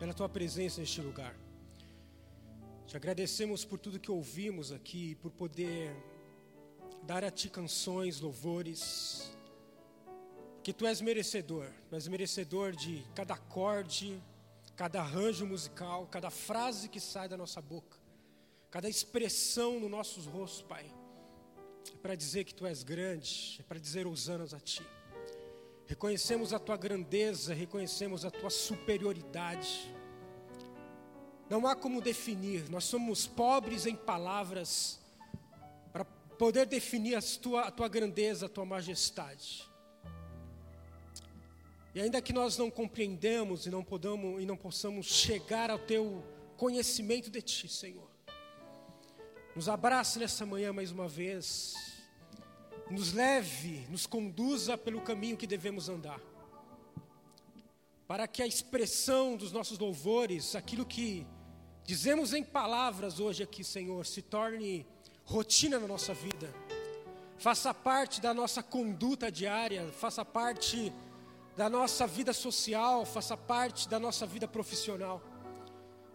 pela tua presença neste lugar. Te agradecemos por tudo que ouvimos aqui, por poder dar a ti canções, louvores, que tu és merecedor, tu és merecedor de cada acorde, cada arranjo musical, cada frase que sai da nossa boca, cada expressão no nossos rostos, Pai. É para dizer que tu és grande, é para dizer ousanas a ti. Reconhecemos a tua grandeza, reconhecemos a tua superioridade. Não há como definir, nós somos pobres em palavras para poder definir a tua, a tua grandeza, a tua majestade. E ainda que nós não compreendamos e não, podamos, e não possamos chegar ao teu conhecimento de Ti, Senhor, nos abrace nessa manhã mais uma vez, nos leve, nos conduza pelo caminho que devemos andar, para que a expressão dos nossos louvores, aquilo que dizemos em palavras hoje aqui, Senhor, se torne rotina na nossa vida, faça parte da nossa conduta diária, faça parte da nossa vida social, faça parte da nossa vida profissional.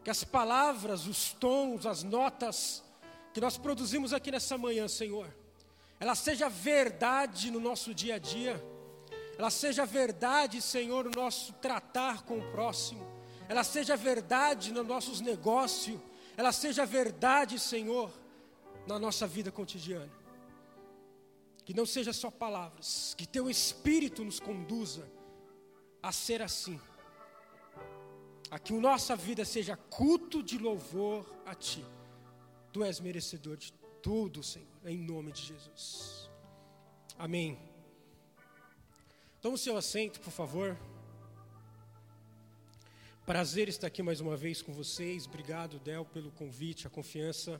Que as palavras, os tons, as notas que nós produzimos aqui nessa manhã, Senhor, ela seja verdade no nosso dia a dia, ela seja verdade, Senhor, no nosso tratar com o próximo, ela seja verdade nos nossos negócios, ela seja verdade, Senhor, na nossa vida cotidiana. Que não seja só palavras, que Teu Espírito nos conduza a ser assim. A que a nossa vida seja culto de louvor a Ti. Tu és merecedor de tudo, Senhor, em nome de Jesus. Amém. Toma o seu assento, por favor. Prazer estar aqui mais uma vez com vocês. Obrigado, Del, pelo convite, a confiança.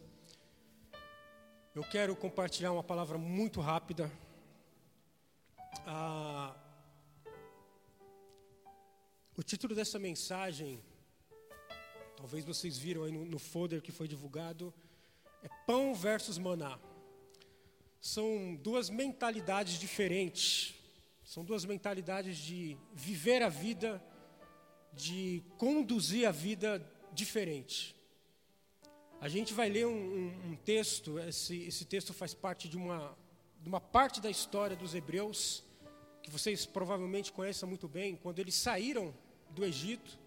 Eu quero compartilhar uma palavra muito rápida. Ah, o título dessa mensagem, talvez vocês viram aí no, no folder que foi divulgado, é Pão versus Maná. São duas mentalidades diferentes. São duas mentalidades de viver a vida, de conduzir a vida diferente. A gente vai ler um, um, um texto, esse, esse, texto faz parte de uma, de uma parte da história dos hebreus, que vocês provavelmente conhecem muito bem, quando eles saíram do Egito.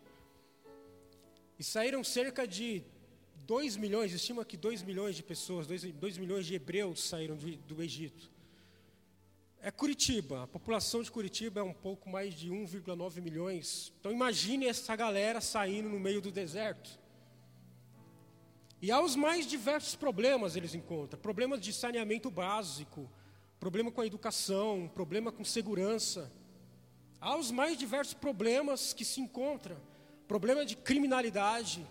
E saíram cerca de 2 milhões, estima que 2 milhões de pessoas, 2, milhões de hebreus saíram de, do Egito. É Curitiba, a população de Curitiba é um pouco mais de 1,9 milhões. Então imagine essa galera saindo no meio do deserto. E há os mais diversos problemas eles encontram: problemas de saneamento básico, problema com a educação, problema com segurança. Há os mais diversos problemas que se encontram. Problema de criminalidade,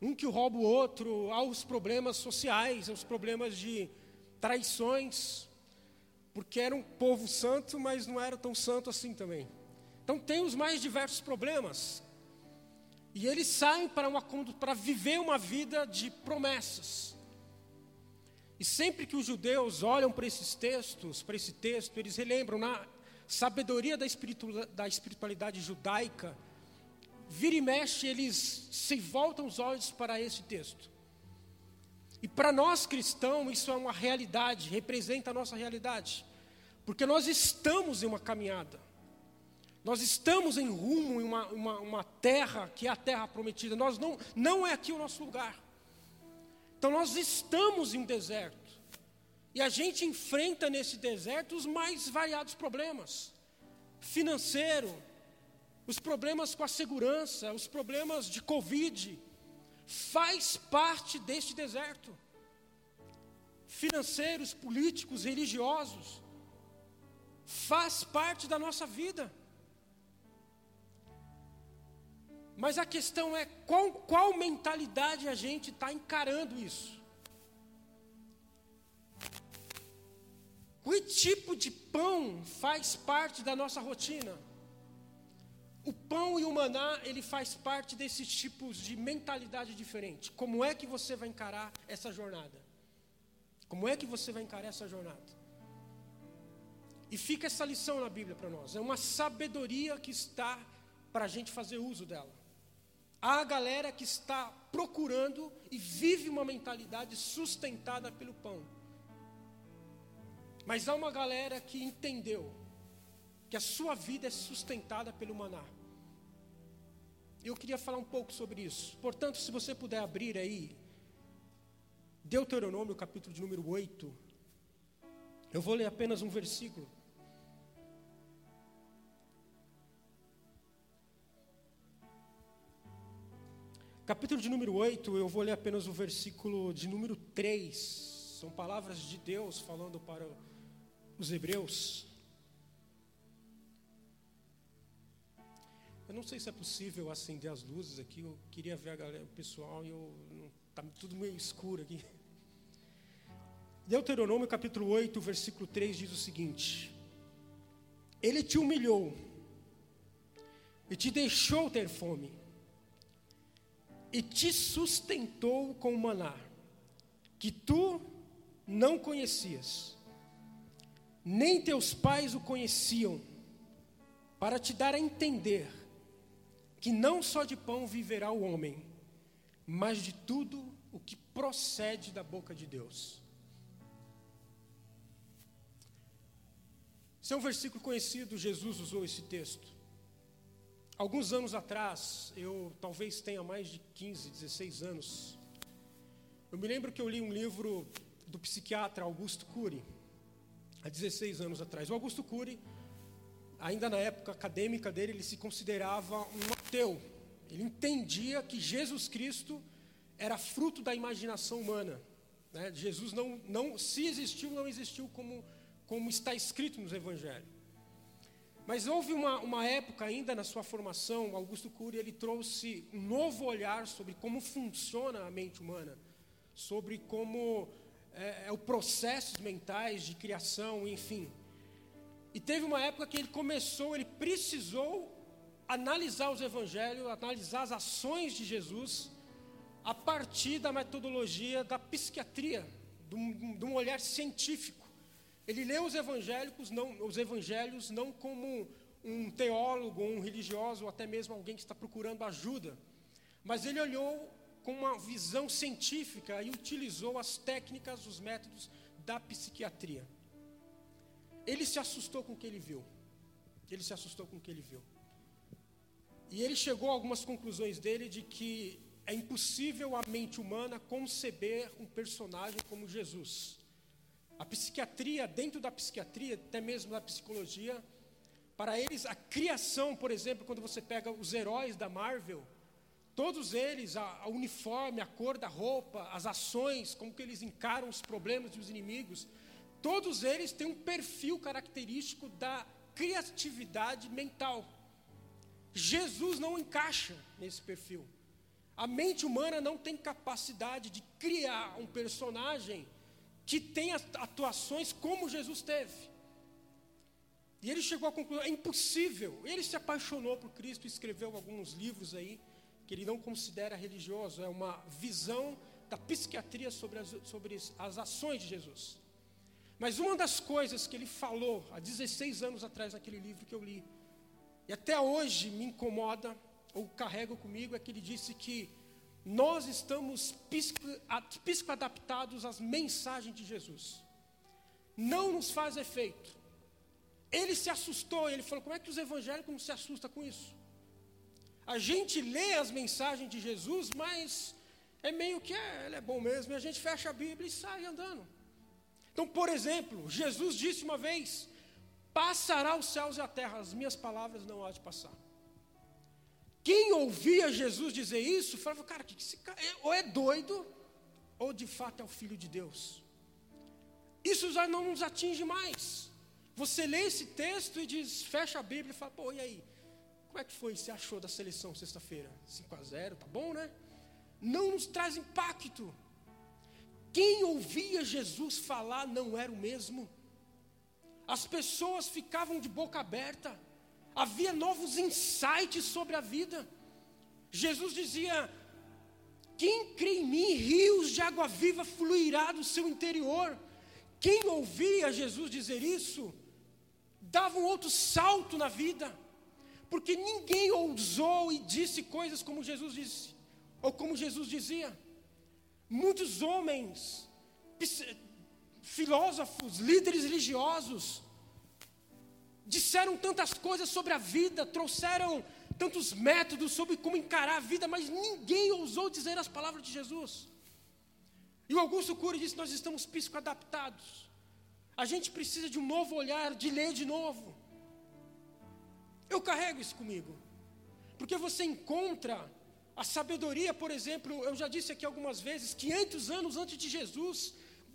um que rouba o outro, há os problemas sociais, há os problemas de traições, porque era um povo santo, mas não era tão santo assim também. Então tem os mais diversos problemas. E eles saem para, uma, para viver uma vida de promessas. E sempre que os judeus olham para esses textos, para esse texto, eles relembram na, sabedoria da espiritualidade judaica, vira e mexe, eles se voltam os olhos para esse texto. E para nós cristãos, isso é uma realidade, representa a nossa realidade. Porque nós estamos em uma caminhada. Nós estamos em rumo em uma, uma, uma, terra que é a terra prometida. Nós não, não é aqui o nosso lugar. Então nós estamos em um deserto. E a gente enfrenta nesse deserto os mais variados problemas: financeiro, os problemas com a segurança, os problemas de Covid. Faz parte deste deserto. Financeiros, políticos, religiosos. Faz parte da nossa vida. Mas a questão é qual, qual mentalidade a gente está encarando isso. Que tipo de pão faz parte da nossa rotina? O pão e o maná, ele faz parte desses tipos de mentalidade diferente. Como é que você vai encarar essa jornada? Como é que você vai encarar essa jornada? E fica essa lição na Bíblia para nós. É uma sabedoria que está para a gente fazer uso dela. Há a galera que está procurando e vive uma mentalidade sustentada pelo pão. Mas há uma galera que entendeu que a sua vida é sustentada pelo maná. Eu queria falar um pouco sobre isso. Portanto, se você puder abrir aí, Deuteronômio, capítulo de número 8. Eu vou ler apenas um versículo. Capítulo de número 8, eu vou ler apenas o versículo de número 3. São palavras de Deus falando para os hebreus. Eu não sei se é possível acender as luzes aqui. Eu queria ver a galera, o pessoal e eu está tudo meio escuro aqui. Deuteronômio capítulo 8, versículo 3 diz o seguinte: Ele te humilhou e te deixou ter fome, e te sustentou com maná, que tu não conhecias, nem teus pais o conheciam, para te dar a entender que não só de pão viverá o homem, mas de tudo o que procede da boca de Deus. Esse é um versículo conhecido, Jesus usou esse texto. Alguns anos atrás, eu talvez tenha mais de 15, 16 anos, eu me lembro que eu li um livro do psiquiatra Augusto Cury, há 16 anos atrás. O Augusto Cury, ainda na época acadêmica dele, ele se considerava um ateu. Ele entendia que Jesus Cristo era fruto da imaginação humana. Né? Jesus não, não, se existiu, não existiu como como está escrito nos evangelhos. Mas houve uma, uma época ainda na sua formação, Augusto Cury, ele trouxe um novo olhar sobre como funciona a mente humana, sobre como é, é o processos mentais de criação, enfim. E teve uma época que ele começou, ele precisou analisar os evangelhos, analisar as ações de Jesus a partir da metodologia da psiquiatria, de um, de um olhar científico. Ele lê os evangélicos, não, os evangelhos não como um teólogo, um religioso, ou até mesmo alguém que está procurando ajuda, mas ele olhou com uma visão científica e utilizou as técnicas, os métodos da psiquiatria. Ele se assustou com o que ele viu. Ele se assustou com o que ele viu. E ele chegou a algumas conclusões dele de que é impossível a mente humana conceber um personagem como Jesus. A psiquiatria, dentro da psiquiatria, até mesmo da psicologia, para eles a criação, por exemplo, quando você pega os heróis da Marvel, todos eles, a, a uniforme, a cor da roupa, as ações, como que eles encaram os problemas e os inimigos, todos eles têm um perfil característico da criatividade mental. Jesus não encaixa nesse perfil. A mente humana não tem capacidade de criar um personagem que tem atuações como Jesus teve. E ele chegou à conclusão, é impossível. Ele se apaixonou por Cristo e escreveu alguns livros aí, que ele não considera religioso, é uma visão da psiquiatria sobre as, sobre as ações de Jesus. Mas uma das coisas que ele falou há 16 anos atrás naquele livro que eu li, e até hoje me incomoda, ou carrego comigo, é que ele disse que nós estamos psicoadaptados às mensagens de Jesus. Não nos faz efeito. Ele se assustou, ele falou: como é que os evangélicos não se assustam com isso? A gente lê as mensagens de Jesus, mas é meio que é, ele é bom mesmo, e a gente fecha a Bíblia e sai andando. Então, por exemplo, Jesus disse uma vez: Passará os céus e a terra, as minhas palavras não há de passar. Quem ouvia Jesus dizer isso, falava, cara, que esse cara, ou é doido, ou de fato é o Filho de Deus. Isso já não nos atinge mais. Você lê esse texto e diz, fecha a Bíblia e fala, pô, e aí? Como é que foi? Você achou da seleção sexta-feira? 5 a 0, tá bom, né? Não nos traz impacto. Quem ouvia Jesus falar não era o mesmo. As pessoas ficavam de boca aberta havia novos insights sobre a vida. Jesus dizia: Quem crê em mim, rios de água viva fluirá do seu interior. Quem ouvia Jesus dizer isso, dava um outro salto na vida, Porque ninguém ousou e disse coisas como Jesus disse, ou como Jesus dizia. Muitos homens, filósofos, líderes religiosos, disseram tantas coisas sobre a vida, trouxeram tantos métodos sobre como encarar a vida, mas ninguém ousou dizer as palavras de Jesus. E o Augusto Cury disse: Nós estamos psicoadaptados. A gente precisa de um novo olhar, de ler de novo. Eu carrego isso comigo. Porque você encontra a sabedoria, por exemplo, eu já disse aqui algumas vezes, 500 anos antes de Jesus,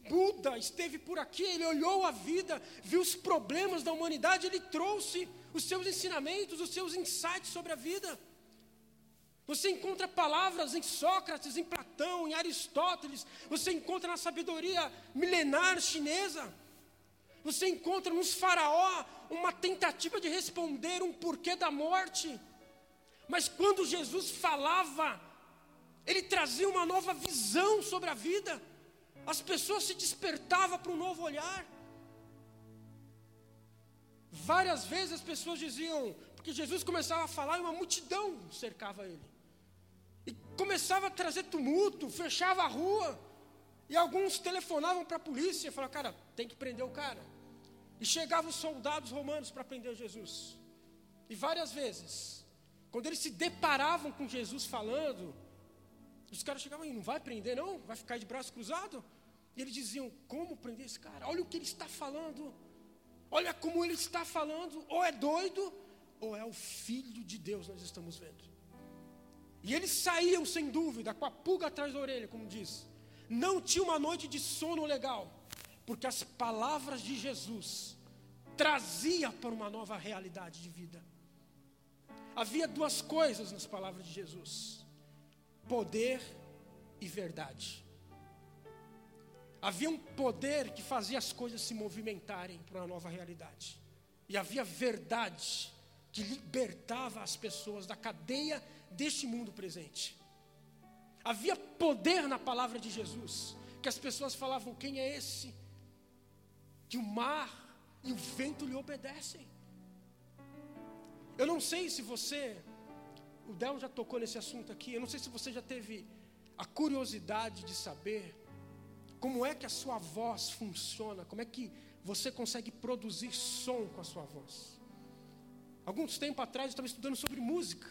Buda esteve por aqui, ele olhou a vida, viu os problemas da humanidade, ele trouxe os seus ensinamentos, os seus insights sobre a vida. Você encontra palavras em Sócrates, em Platão, em Aristóteles, você encontra na sabedoria milenar chinesa. Você encontra nos faraó uma tentativa de responder um porquê da morte. Mas quando Jesus falava, ele trazia uma nova visão sobre a vida. As pessoas se despertavam para um novo olhar. Várias vezes as pessoas diziam, porque Jesus começava a falar e uma multidão cercava ele. E começava a trazer tumulto, fechava a rua. E alguns telefonavam para a polícia e falavam, cara, tem que prender o cara. E chegavam os soldados romanos para prender Jesus. E várias vezes, quando eles se deparavam com Jesus falando, os caras chegavam e não vai prender não? Vai ficar de braço cruzado? E eles diziam, como prender esse cara? Olha o que ele está falando. Olha como ele está falando. Ou é doido, ou é o filho de Deus, nós estamos vendo. E eles saíam sem dúvida, com a pulga atrás da orelha, como diz. Não tinha uma noite de sono legal, porque as palavras de Jesus trazia para uma nova realidade de vida. Havia duas coisas nas palavras de Jesus: poder e verdade. Havia um poder que fazia as coisas se movimentarem para uma nova realidade. E havia verdade que libertava as pessoas da cadeia deste mundo presente. Havia poder na palavra de Jesus, que as pessoas falavam: quem é esse? Que o mar e o vento lhe obedecem. Eu não sei se você, o Del já tocou nesse assunto aqui, eu não sei se você já teve a curiosidade de saber como é que a sua voz funciona, como é que você consegue produzir som com a sua voz. Alguns tempos atrás eu estava estudando sobre música.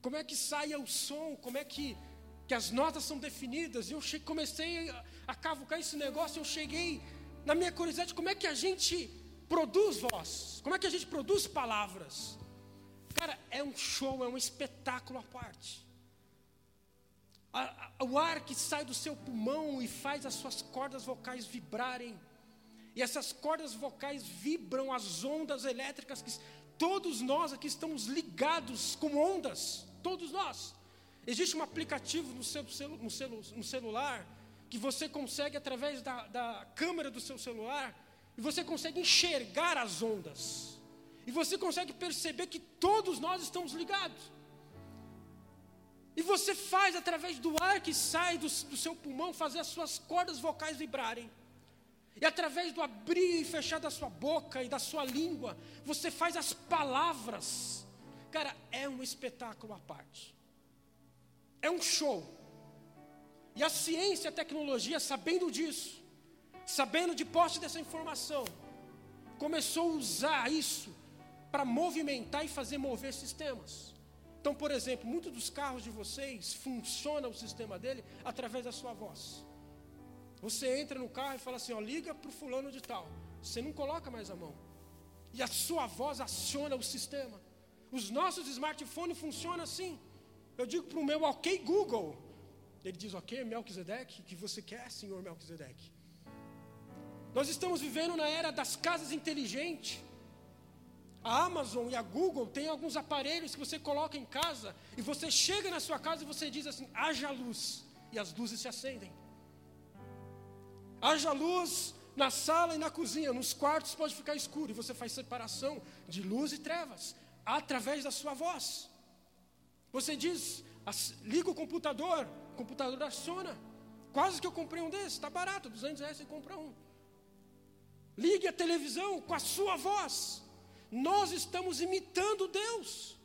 Como é que sai o som, como é que, que as notas são definidas. Eu che comecei a, a cavucar esse negócio, eu cheguei na minha curiosidade, como é que a gente produz voz? Como é que a gente produz palavras? Cara, é um show, é um espetáculo à parte. O ar que sai do seu pulmão e faz as suas cordas vocais vibrarem. E essas cordas vocais vibram as ondas elétricas que todos nós aqui estamos ligados com ondas, todos nós. Existe um aplicativo no seu no, celu, no celular que você consegue através da, da câmera do seu celular e você consegue enxergar as ondas. E você consegue perceber que todos nós estamos ligados. E você faz através do ar que sai do, do, seu pulmão, fazer as suas cordas vocais vibrarem. E através do abrir e fechar da sua boca e da sua língua, você faz as palavras. Cara, é um espetáculo à parte. É um show. E a ciência e a tecnologia, sabendo disso, sabendo de posse dessa informação, começou a usar isso para movimentar e fazer mover sistemas. Então, por exemplo, muitos dos carros de vocês funciona o sistema dele através da sua voz. Você entra no carro e fala assim, ó, liga para o fulano de tal. Você não coloca mais a mão. E a sua voz aciona o sistema. Os nossos smartphones funcionam assim. Eu digo para o meu ok Google. Ele diz, ok, Melquisedeque, o que você quer, senhor Melquisedeque? Nós estamos vivendo na era das casas inteligentes. A Amazon e a Google têm alguns aparelhos que você coloca em casa e você chega na sua casa e você diz assim: haja luz, e as luzes se acendem. Haja luz na sala e na cozinha, nos quartos pode ficar escuro e você faz separação de luz e trevas através da sua voz. Você diz, liga o computador, o computador aciona. Quase que eu comprei um desses, está barato, 200 reais você compra um. Ligue a televisão com a sua voz. Nós estamos imitando Deus.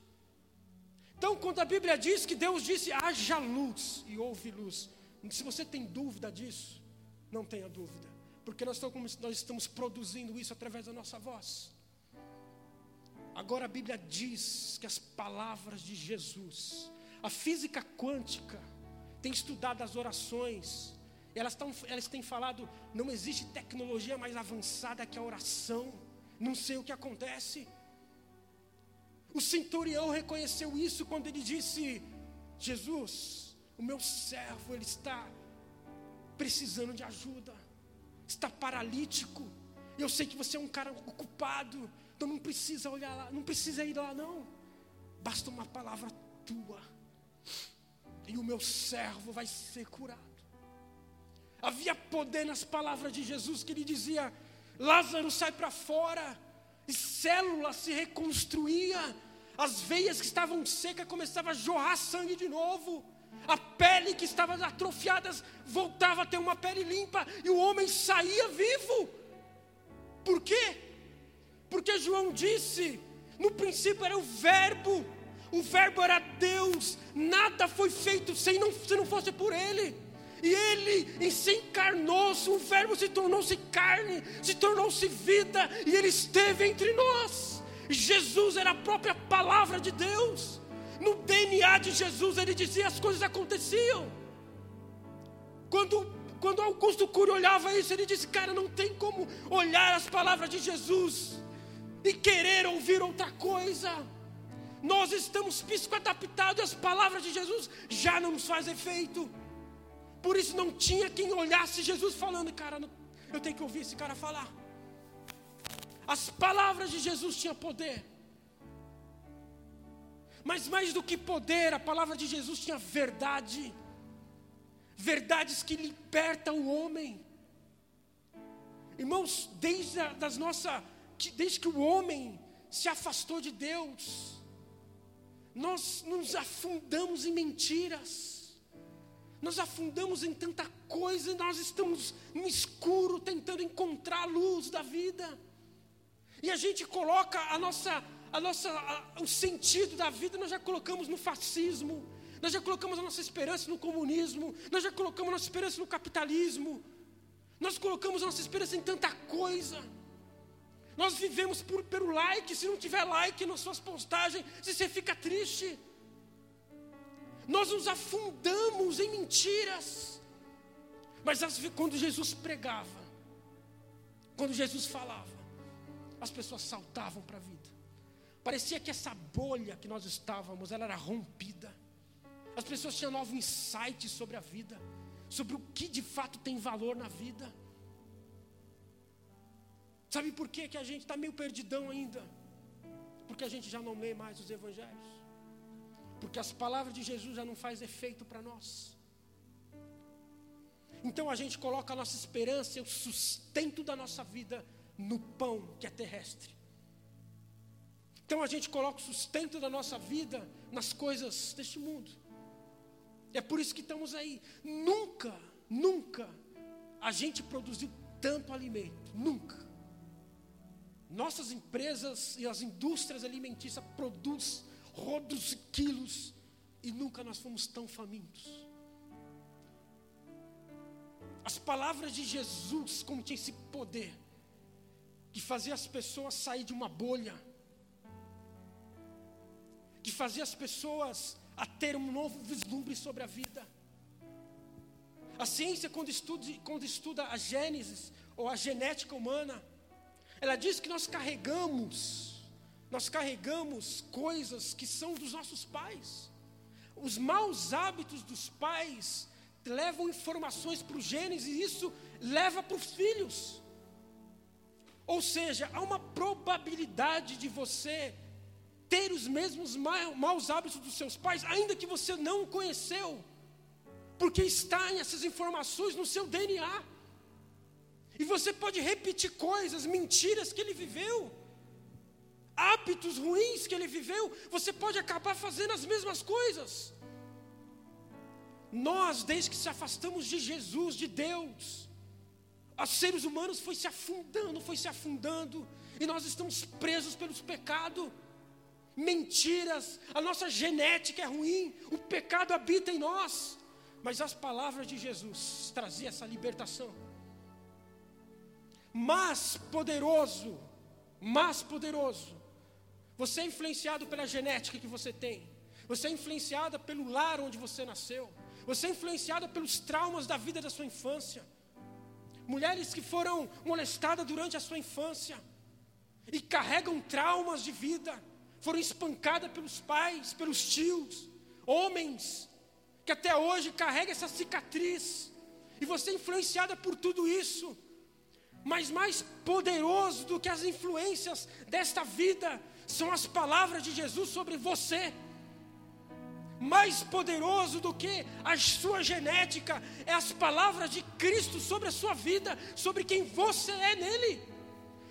Então, quando a Bíblia diz que Deus disse haja luz e houve luz, se você tem dúvida disso, não tenha dúvida, porque nós estamos, nós estamos produzindo isso através da nossa voz. Agora a Bíblia diz que as palavras de Jesus, a física quântica, tem estudado as orações, elas, tão, elas têm falado, não existe tecnologia mais avançada que a oração, não sei o que acontece. O centurião reconheceu isso quando ele disse: Jesus, o meu servo, ele está precisando de ajuda, está paralítico. Eu sei que você é um cara ocupado, então não precisa olhar lá, não precisa ir lá, não. Basta uma palavra tua, e o meu servo vai ser curado. Havia poder nas palavras de Jesus que ele dizia: Lázaro sai para fora, e célula se reconstruía, as veias que estavam secas começavam a jorrar sangue de novo. A pele que estava atrofiada voltava a ter uma pele limpa e o homem saía vivo. Por quê? Porque João disse: no princípio era o Verbo, o Verbo era Deus, nada foi feito sem não, se não fosse por Ele. E Ele se encarnou-se, o Verbo se tornou-se carne, se tornou-se vida, e Ele esteve entre nós. Jesus era a própria palavra de Deus. No DNA de Jesus, Ele dizia as coisas aconteciam. Quando quando Augusto Cury olhava isso, ele disse: Cara, não tem como olhar as palavras de Jesus e querer ouvir outra coisa. Nós estamos psicoadaptados e as palavras de Jesus já não nos fazem efeito. Por isso não tinha quem olhasse Jesus falando, cara, eu tenho que ouvir esse cara falar. As palavras de Jesus tinham poder. Mas mais do que poder, a palavra de Jesus tinha verdade. Verdades que libertam o homem. Irmãos, desde a, das nossa desde que o homem se afastou de Deus, nós nos afundamos em mentiras, nós afundamos em tanta coisa, nós estamos no escuro tentando encontrar a luz da vida, e a gente coloca a nossa, a nossa, a, o sentido da vida, nós já colocamos no fascismo, nós já colocamos a nossa esperança no comunismo, nós já colocamos a nossa esperança no capitalismo, nós colocamos a nossa esperança em tanta coisa. Nós vivemos por, pelo like. Se não tiver like nas suas postagens, você fica triste. Nós nos afundamos em mentiras. Mas as, quando Jesus pregava, quando Jesus falava, as pessoas saltavam para a vida. Parecia que essa bolha que nós estávamos, ela era rompida. As pessoas tinham novo insight sobre a vida, sobre o que de fato tem valor na vida. Sabe por que, que a gente está meio perdidão ainda? Porque a gente já não lê mais os evangelhos. Porque as palavras de Jesus já não faz efeito para nós. Então a gente coloca a nossa esperança e o sustento da nossa vida no pão que é terrestre. Então a gente coloca o sustento da nossa vida nas coisas deste mundo. É por isso que estamos aí. Nunca, nunca a gente produziu tanto alimento. Nunca. Nossas empresas e as indústrias alimentícias produzem rodos e quilos e nunca nós fomos tão famintos. As palavras de Jesus continham esse poder que fazia as pessoas sair de uma bolha, que fazia as pessoas a ter um novo vislumbre sobre a vida. A ciência, quando estuda, quando estuda a Gênesis ou a genética humana, ela diz que nós carregamos, nós carregamos coisas que são dos nossos pais. Os maus hábitos dos pais levam informações para o Gênesis e isso leva para os filhos. Ou seja, há uma probabilidade de você ter os mesmos maus hábitos dos seus pais, ainda que você não o conheceu, porque está essas informações no seu DNA. E você pode repetir coisas, mentiras que ele viveu, hábitos ruins que ele viveu, você pode acabar fazendo as mesmas coisas. Nós, desde que se afastamos de Jesus, de Deus, os seres humanos foi se afundando, foi se afundando, e nós estamos presos pelos pecados, mentiras, a nossa genética é ruim, o pecado habita em nós, mas as palavras de Jesus traziam essa libertação. Mas poderoso, mais poderoso, você é influenciado pela genética que você tem, você é influenciada pelo lar onde você nasceu, você é influenciada pelos traumas da vida da sua infância. Mulheres que foram molestadas durante a sua infância e carregam traumas de vida, foram espancadas pelos pais, pelos tios, homens que até hoje carregam essa cicatriz, e você é influenciada por tudo isso. Mas mais poderoso do que as influências desta vida são as palavras de Jesus sobre você mais poderoso do que a sua genética, é as palavras de Cristo sobre a sua vida, sobre quem você é nele.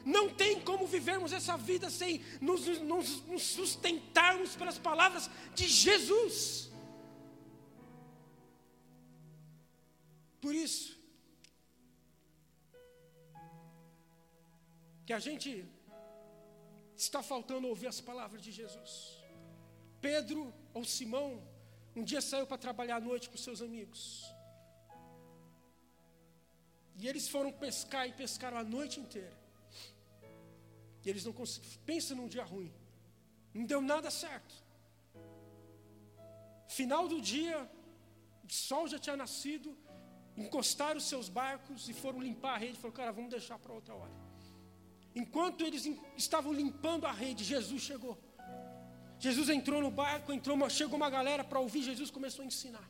Não tem como vivermos essa vida sem nos, nos, nos sustentarmos pelas palavras de Jesus. Por isso, que a gente está faltando ouvir as palavras de Jesus. Pedro ou Simão um dia saiu para trabalhar à noite com seus amigos. E eles foram pescar e pescaram a noite inteira. E eles não conseguiram. Pensa num dia ruim. Não deu nada certo. Final do dia, o sol já tinha nascido. Encostaram os seus barcos e foram limpar a rede. Falaram, cara, vamos deixar para outra hora. Enquanto eles estavam limpando a rede, Jesus chegou. Jesus entrou no barco, entrou, chegou uma galera para ouvir, Jesus começou a ensinar.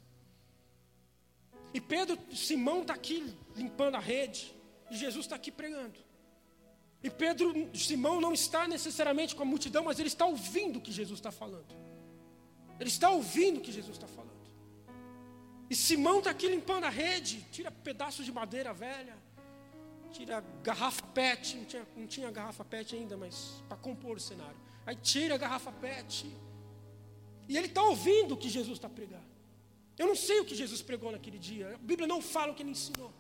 E Pedro, Simão está aqui limpando a rede, e Jesus está aqui pregando. E Pedro, Simão não está necessariamente com a multidão, mas ele está ouvindo o que Jesus está falando. Ele está ouvindo o que Jesus está falando. E Simão está aqui limpando a rede, tira pedaços de madeira velha, tira garrafa PET, não tinha, não tinha garrafa PET ainda, mas para compor o cenário. Aí tira a garrafa PET. E ele está ouvindo o que Jesus está pregando. Eu não sei o que Jesus pregou naquele dia. A Bíblia não fala o que ele ensinou.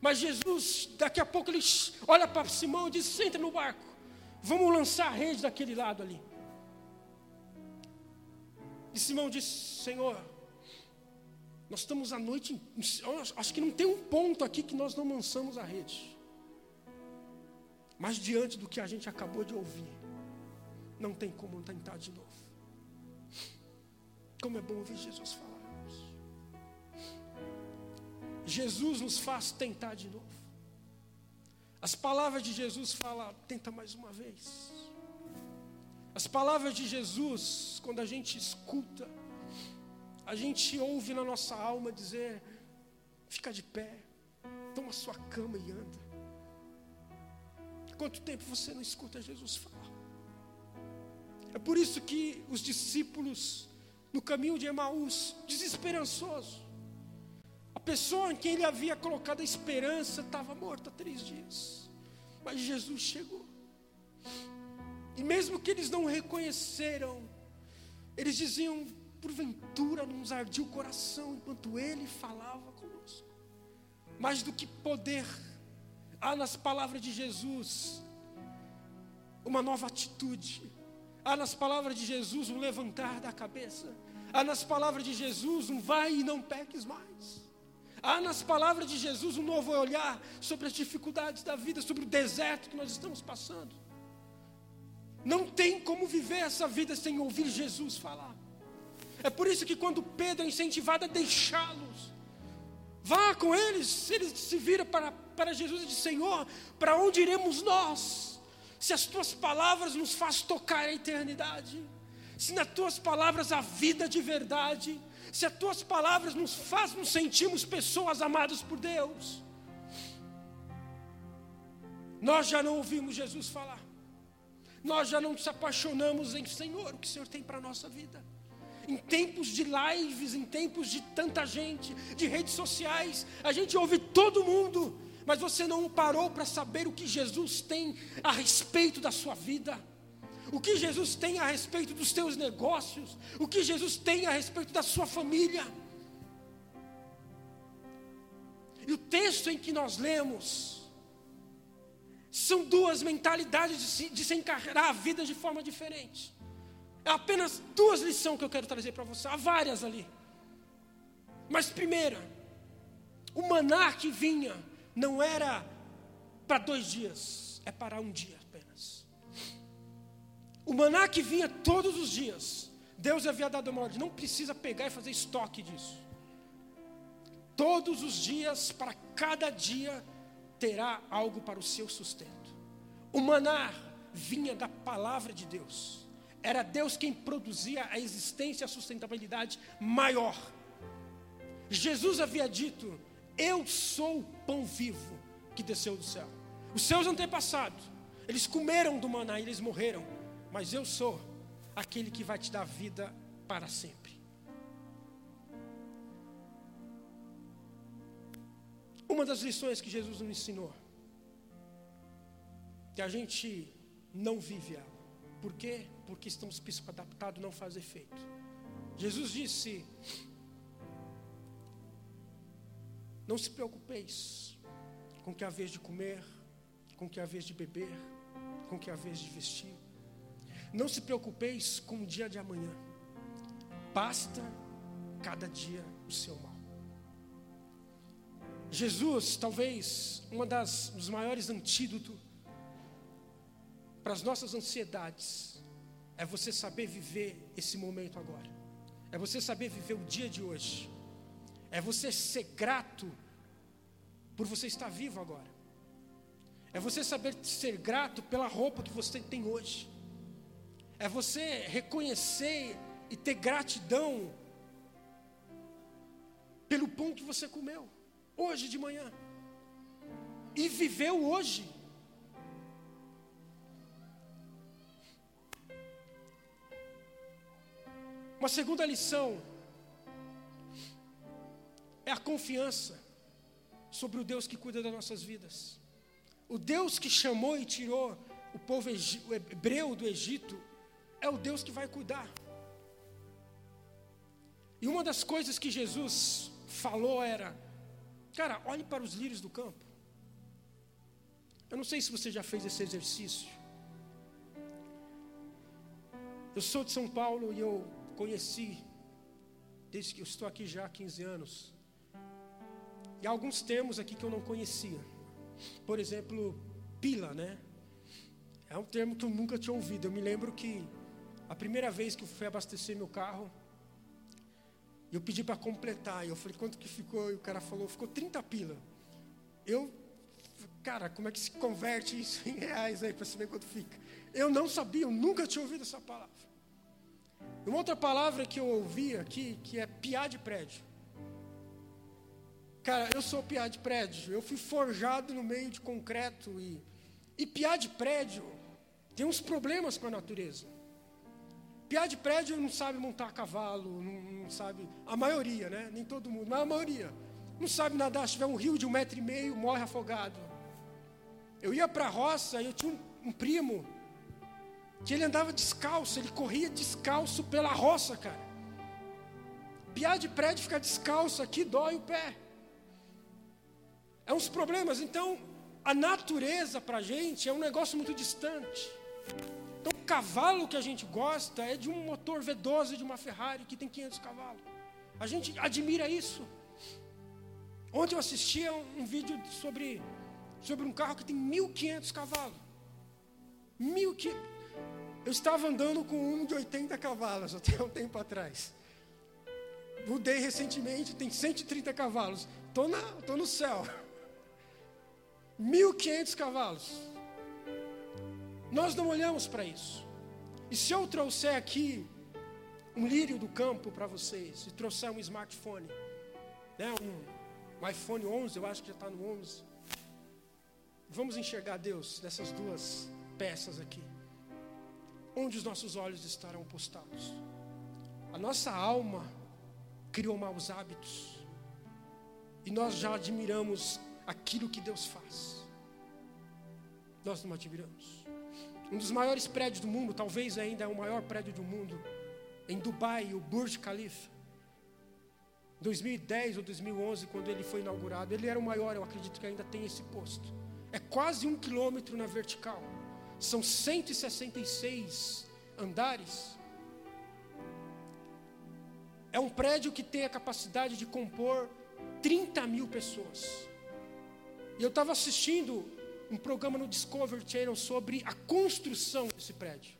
Mas Jesus, daqui a pouco, ele olha para Simão e diz: Senta no barco. Vamos lançar a rede daquele lado ali. E Simão disse: Senhor, nós estamos à noite. Acho que não tem um ponto aqui que nós não lançamos a rede. Mas diante do que a gente acabou de ouvir, não tem como tentar de novo. Como é bom ouvir Jesus falar. Jesus nos faz tentar de novo. As palavras de Jesus falam, tenta mais uma vez. As palavras de Jesus, quando a gente escuta, a gente ouve na nossa alma dizer: fica de pé, toma sua cama e anda. Quanto tempo você não escuta Jesus falar? É por isso que os discípulos, no caminho de Emaús, desesperançoso, a pessoa em quem ele havia colocado a esperança estava morta há três dias, mas Jesus chegou. E mesmo que eles não reconheceram, eles diziam: porventura nos ardia o coração enquanto ele falava conosco. Mais do que poder, há nas palavras de Jesus uma nova atitude, Há nas palavras de Jesus um levantar da cabeça. Há nas palavras de Jesus um vai e não peques mais. Há nas palavras de Jesus um novo olhar sobre as dificuldades da vida, sobre o deserto que nós estamos passando. Não tem como viver essa vida sem ouvir Jesus falar. É por isso que quando Pedro é incentivado a deixá-los, vá com eles, ele se vira para, para Jesus e diz: Senhor, para onde iremos nós? se as tuas palavras nos faz tocar a eternidade, se nas tuas palavras há vida de verdade, se as tuas palavras nos faz nos sentirmos pessoas amadas por Deus. Nós já não ouvimos Jesus falar. Nós já não nos apaixonamos em Senhor, o que o Senhor tem para a nossa vida. Em tempos de lives, em tempos de tanta gente, de redes sociais, a gente ouve todo mundo mas você não parou para saber o que Jesus tem a respeito da sua vida, o que Jesus tem a respeito dos teus negócios, o que Jesus tem a respeito da sua família. E o texto em que nós lemos São duas mentalidades de se, de se encarar a vida de forma diferente. É apenas duas lições que eu quero trazer para você. Há várias ali. Mas primeira, o maná que vinha não era para dois dias, é para um dia apenas. O maná que vinha todos os dias, Deus havia dado uma ordem, não precisa pegar e fazer estoque disso. Todos os dias, para cada dia, terá algo para o seu sustento. O maná vinha da palavra de Deus. Era Deus quem produzia a existência e a sustentabilidade maior. Jesus havia dito: Eu sou o pão vivo que desceu do céu. Os seus antepassados, eles comeram do maná e eles morreram, mas eu sou aquele que vai te dar vida para sempre. Uma das lições que Jesus nos ensinou, que a gente não vive ela. Por quê? Porque estamos adaptados a não fazer efeito. Jesus disse: Não se preocupeis com que a vez de comer, com que a vez de beber, com que a vez de vestir. Não se preocupeis com o dia de amanhã. Basta cada dia o seu mal. Jesus, talvez, uma das dos maiores antídotos para as nossas ansiedades é você saber viver esse momento agora. É você saber viver o dia de hoje. É você ser grato por você estar vivo agora. É você saber ser grato pela roupa que você tem hoje. É você reconhecer e ter gratidão pelo pão que você comeu hoje de manhã. E viveu hoje. Uma segunda lição é a confiança sobre o Deus que cuida das nossas vidas. O Deus que chamou e tirou o povo hebreu do Egito é o Deus que vai cuidar. E uma das coisas que Jesus falou era: Cara, olhe para os lírios do campo. Eu não sei se você já fez esse exercício. Eu sou de São Paulo e eu conheci, desde que eu estou aqui já há 15 anos. E há alguns termos aqui que eu não conhecia. Por exemplo, pila, né? É um termo que eu nunca tinha ouvido. Eu me lembro que a primeira vez que eu fui abastecer meu carro, eu pedi para completar. E eu falei, quanto que ficou? E o cara falou, ficou 30 pila. Eu, cara, como é que se converte isso em reais aí para saber quanto fica? Eu não sabia, eu nunca tinha ouvido essa palavra. Uma outra palavra que eu ouvi aqui, que é piar de prédio. Cara, eu sou piar de prédio. Eu fui forjado no meio de concreto e, e piar de prédio tem uns problemas com a natureza. Piar de prédio não sabe montar cavalo, não, não, sabe. A maioria, né? Nem todo mundo, mas a maioria. Não sabe nadar. Se tiver um rio de um metro e meio, morre afogado. Eu ia para a roça e eu tinha um, um primo que ele andava descalço, ele corria descalço pela roça, cara. Piar de prédio ficar descalço aqui dói o pé. É uns problemas. Então, a natureza para a gente é um negócio muito distante. Então, o cavalo que a gente gosta é de um motor V12 de uma Ferrari que tem 500 cavalos. A gente admira isso. Ontem eu assistia um, um vídeo sobre, sobre um carro que tem 1.500 cavalos. 1.500. Eu estava andando com um de 80 cavalos até um tempo atrás. Mudei recentemente, tem 130 cavalos. Estou tô no céu. 1.500 cavalos. Nós não olhamos para isso. E se eu trouxer aqui um lírio do campo para vocês, e trouxer um smartphone, né, um, um iPhone 11, eu acho que já está no 11, vamos enxergar Deus nessas duas peças aqui. Onde os nossos olhos estarão postados? A nossa alma criou maus hábitos, e nós já admiramos aquilo que Deus faz. Nós não admiramos. Um dos maiores prédios do mundo, talvez ainda é o maior prédio do mundo, em Dubai, o Burj Khalifa. 2010 ou 2011, quando ele foi inaugurado, ele era o maior, eu acredito que ainda tem esse posto. É quase um quilômetro na vertical. São 166 andares. É um prédio que tem a capacidade de compor 30 mil pessoas. E eu estava assistindo um programa no Discovery Channel sobre a construção desse prédio.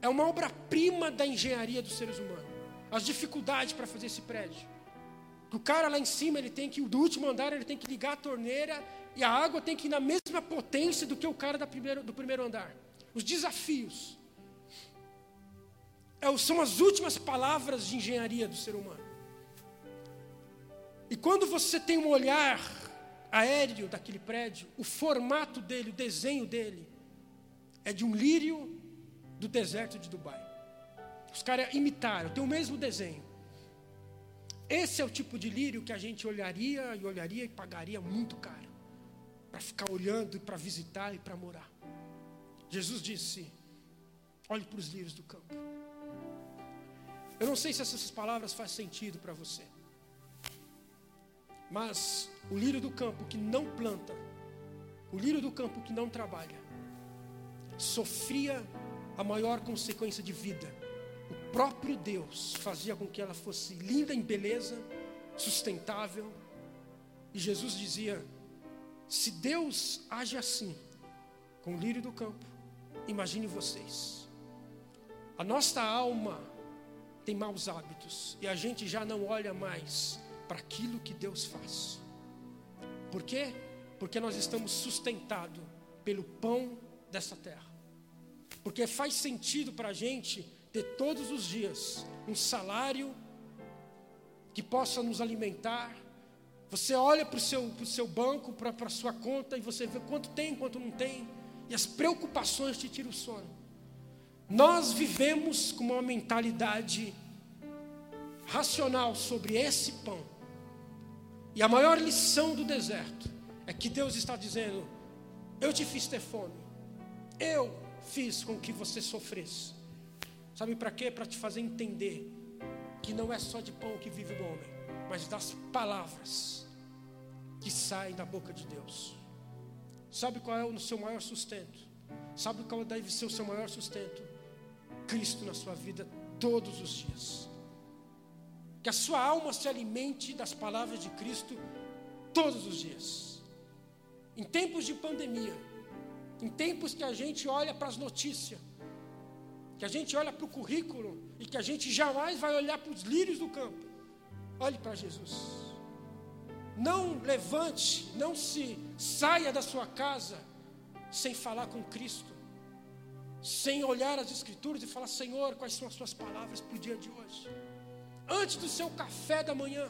É uma obra-prima da engenharia dos seres humanos. As dificuldades para fazer esse prédio. O cara lá em cima, ele tem que, do último andar, ele tem que ligar a torneira e a água tem que ir na mesma potência do que o cara da primeiro, do primeiro andar. Os desafios. É, são as últimas palavras de engenharia do ser humano. E quando você tem um olhar aéreo daquele prédio, o formato dele, o desenho dele, é de um lírio do deserto de Dubai. Os caras imitaram, tem o mesmo desenho. Esse é o tipo de lírio que a gente olharia e olharia e pagaria muito caro para ficar olhando e para visitar e para morar. Jesus disse: olhe para os lírios do campo. Eu não sei se essas palavras fazem sentido para você, mas o lírio do campo que não planta, o lírio do campo que não trabalha, sofria a maior consequência de vida o próprio Deus fazia com que ela fosse linda em beleza, sustentável. E Jesus dizia: se Deus age assim com o lírio do campo, imagine vocês. A nossa alma tem maus hábitos e a gente já não olha mais para aquilo que Deus faz. Por quê? Porque nós estamos sustentados pelo pão dessa terra. Porque faz sentido para a gente ter todos os dias um salário que possa nos alimentar. Você olha para o seu, seu banco, para a sua conta, e você vê quanto tem, quanto não tem, e as preocupações te tiram o sono. Nós vivemos com uma mentalidade racional sobre esse pão. E a maior lição do deserto é que Deus está dizendo: Eu te fiz ter fome, eu fiz com que você sofresse, Sabe para quê? Para te fazer entender que não é só de pão que vive o homem, mas das palavras que saem da boca de Deus. Sabe qual é o seu maior sustento? Sabe qual deve ser o seu maior sustento? Cristo na sua vida todos os dias. Que a sua alma se alimente das palavras de Cristo todos os dias. Em tempos de pandemia, em tempos que a gente olha para as notícias, que a gente olha para o currículo e que a gente jamais vai olhar para os lírios do campo. Olhe para Jesus. Não levante, não se saia da sua casa sem falar com Cristo, sem olhar as Escrituras e falar: Senhor, quais são as suas palavras para o dia de hoje? Antes do seu café da manhã,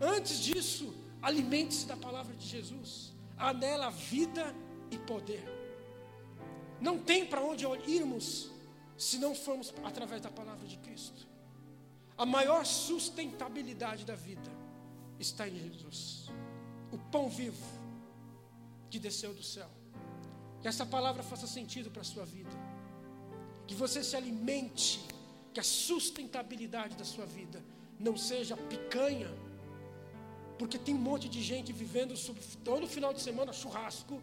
antes disso, alimente-se da palavra de Jesus. Há nela vida e poder. Não tem para onde irmos se não formos através da palavra de Cristo. A maior sustentabilidade da vida está em Jesus, o pão vivo que desceu do céu. Que essa palavra faça sentido para a sua vida, que você se alimente, que a sustentabilidade da sua vida não seja picanha, porque tem um monte de gente vivendo todo final de semana churrasco,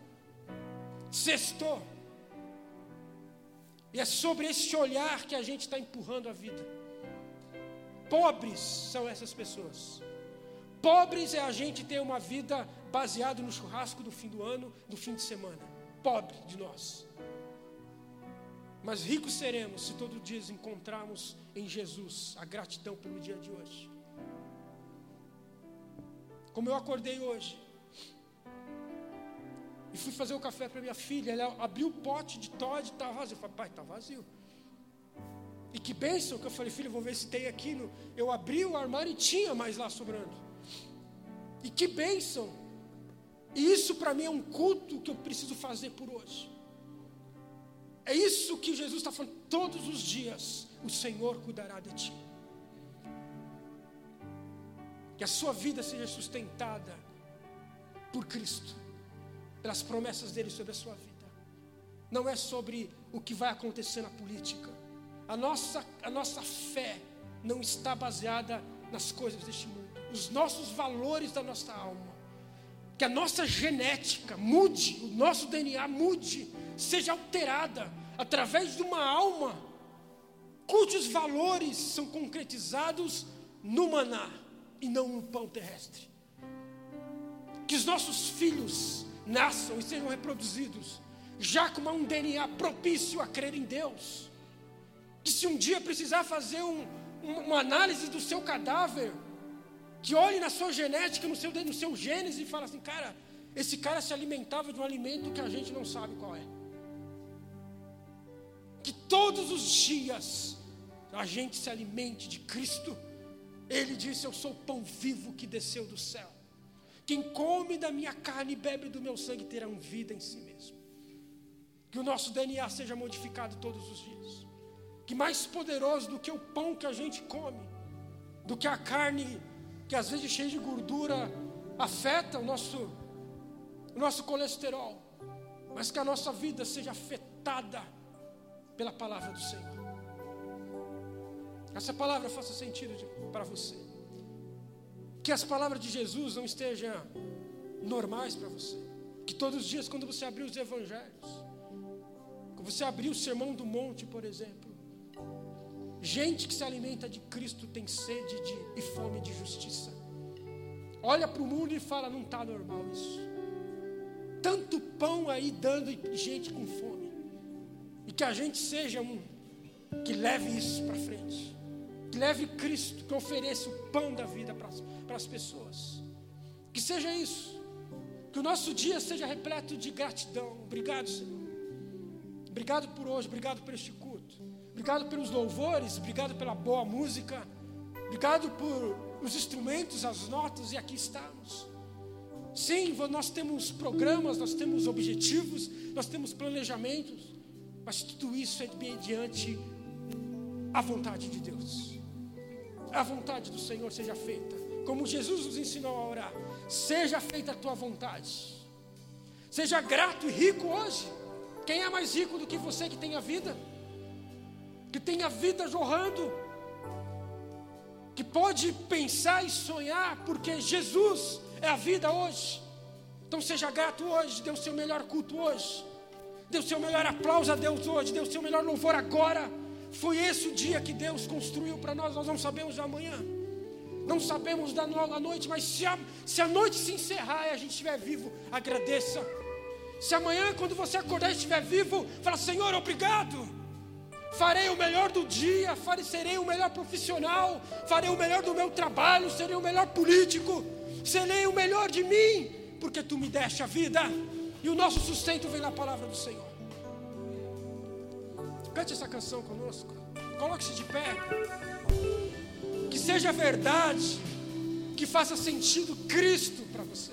sextou e é sobre esse olhar que a gente está empurrando a vida. Pobres são essas pessoas. Pobres é a gente ter uma vida baseada no churrasco do fim do ano, do fim de semana. Pobre de nós. Mas ricos seremos se todo dia encontrarmos em Jesus a gratidão pelo dia de hoje. Como eu acordei hoje, e fui fazer o café para minha filha. Ela abriu o pote de Todd estava vazio. Eu falei, pai, está vazio. E que bênção que eu falei, filho, vou ver se tem aqui. No... Eu abri o armário e tinha mais lá sobrando. E que bênção. E isso para mim é um culto que eu preciso fazer por hoje. É isso que Jesus está falando. Todos os dias o Senhor cuidará de ti. Que a sua vida seja sustentada por Cristo pelas promessas dele sobre a sua vida. Não é sobre o que vai acontecer na política. A nossa, a nossa fé não está baseada nas coisas deste mundo. Os nossos valores da nossa alma. que a nossa genética mude, o nosso DNA mude, seja alterada através de uma alma cujos valores são concretizados no maná e não no pão terrestre. Que os nossos filhos nasçam e sejam reproduzidos já com um DNA propício a crer em Deus. Que se um dia precisar fazer um, uma análise do seu cadáver, que olhe na sua genética, no seu, no seu gênese e fala assim, cara, esse cara se alimentava de um alimento que a gente não sabe qual é. Que todos os dias a gente se alimente de Cristo. Ele disse: Eu sou o pão vivo que desceu do céu. Quem come da minha carne e bebe do meu sangue terá vida em si mesmo. Que o nosso DNA seja modificado todos os dias. Que mais poderoso do que o pão que a gente come, do que a carne que às vezes cheia de gordura afeta o nosso, o nosso colesterol, mas que a nossa vida seja afetada pela palavra do Senhor. Essa palavra faça sentido para você. Que as palavras de Jesus não estejam normais para você. Que todos os dias, quando você abrir os evangelhos, quando você abrir o sermão do monte, por exemplo, Gente que se alimenta de Cristo tem sede de, e fome de justiça. Olha para o mundo e fala: não está normal isso. Tanto pão aí dando gente com fome. E que a gente seja um que leve isso para frente. Que leve Cristo, que ofereça o pão da vida para as pessoas. Que seja isso. Que o nosso dia seja repleto de gratidão. Obrigado, Senhor. Obrigado por hoje, obrigado por este culto. Obrigado pelos louvores, obrigado pela boa música, obrigado por os instrumentos, as notas, e aqui estamos. Sim, nós temos programas, nós temos objetivos, nós temos planejamentos, mas tudo isso é mediante a vontade de Deus. A vontade do Senhor seja feita, como Jesus nos ensinou a orar. Seja feita a tua vontade. Seja grato e rico hoje. Quem é mais rico do que você que tem a vida? Que tem a vida jorrando, que pode pensar e sonhar, porque Jesus é a vida hoje. Então seja grato hoje, dê o seu melhor culto hoje, dê o seu melhor aplauso a Deus hoje, dê o seu melhor louvor agora. Foi esse o dia que Deus construiu para nós, nós não sabemos da manhã, não sabemos da noite, mas se a, se a noite se encerrar e a gente estiver vivo, agradeça. Se amanhã, quando você acordar e estiver vivo, fala: Senhor, obrigado farei o melhor do dia, farei, serei o melhor profissional, farei o melhor do meu trabalho, serei o melhor político, serei o melhor de mim, porque tu me deste a vida, e o nosso sustento vem na palavra do Senhor. Cante essa canção conosco, coloque-se de pé, que seja verdade, que faça sentido Cristo para você.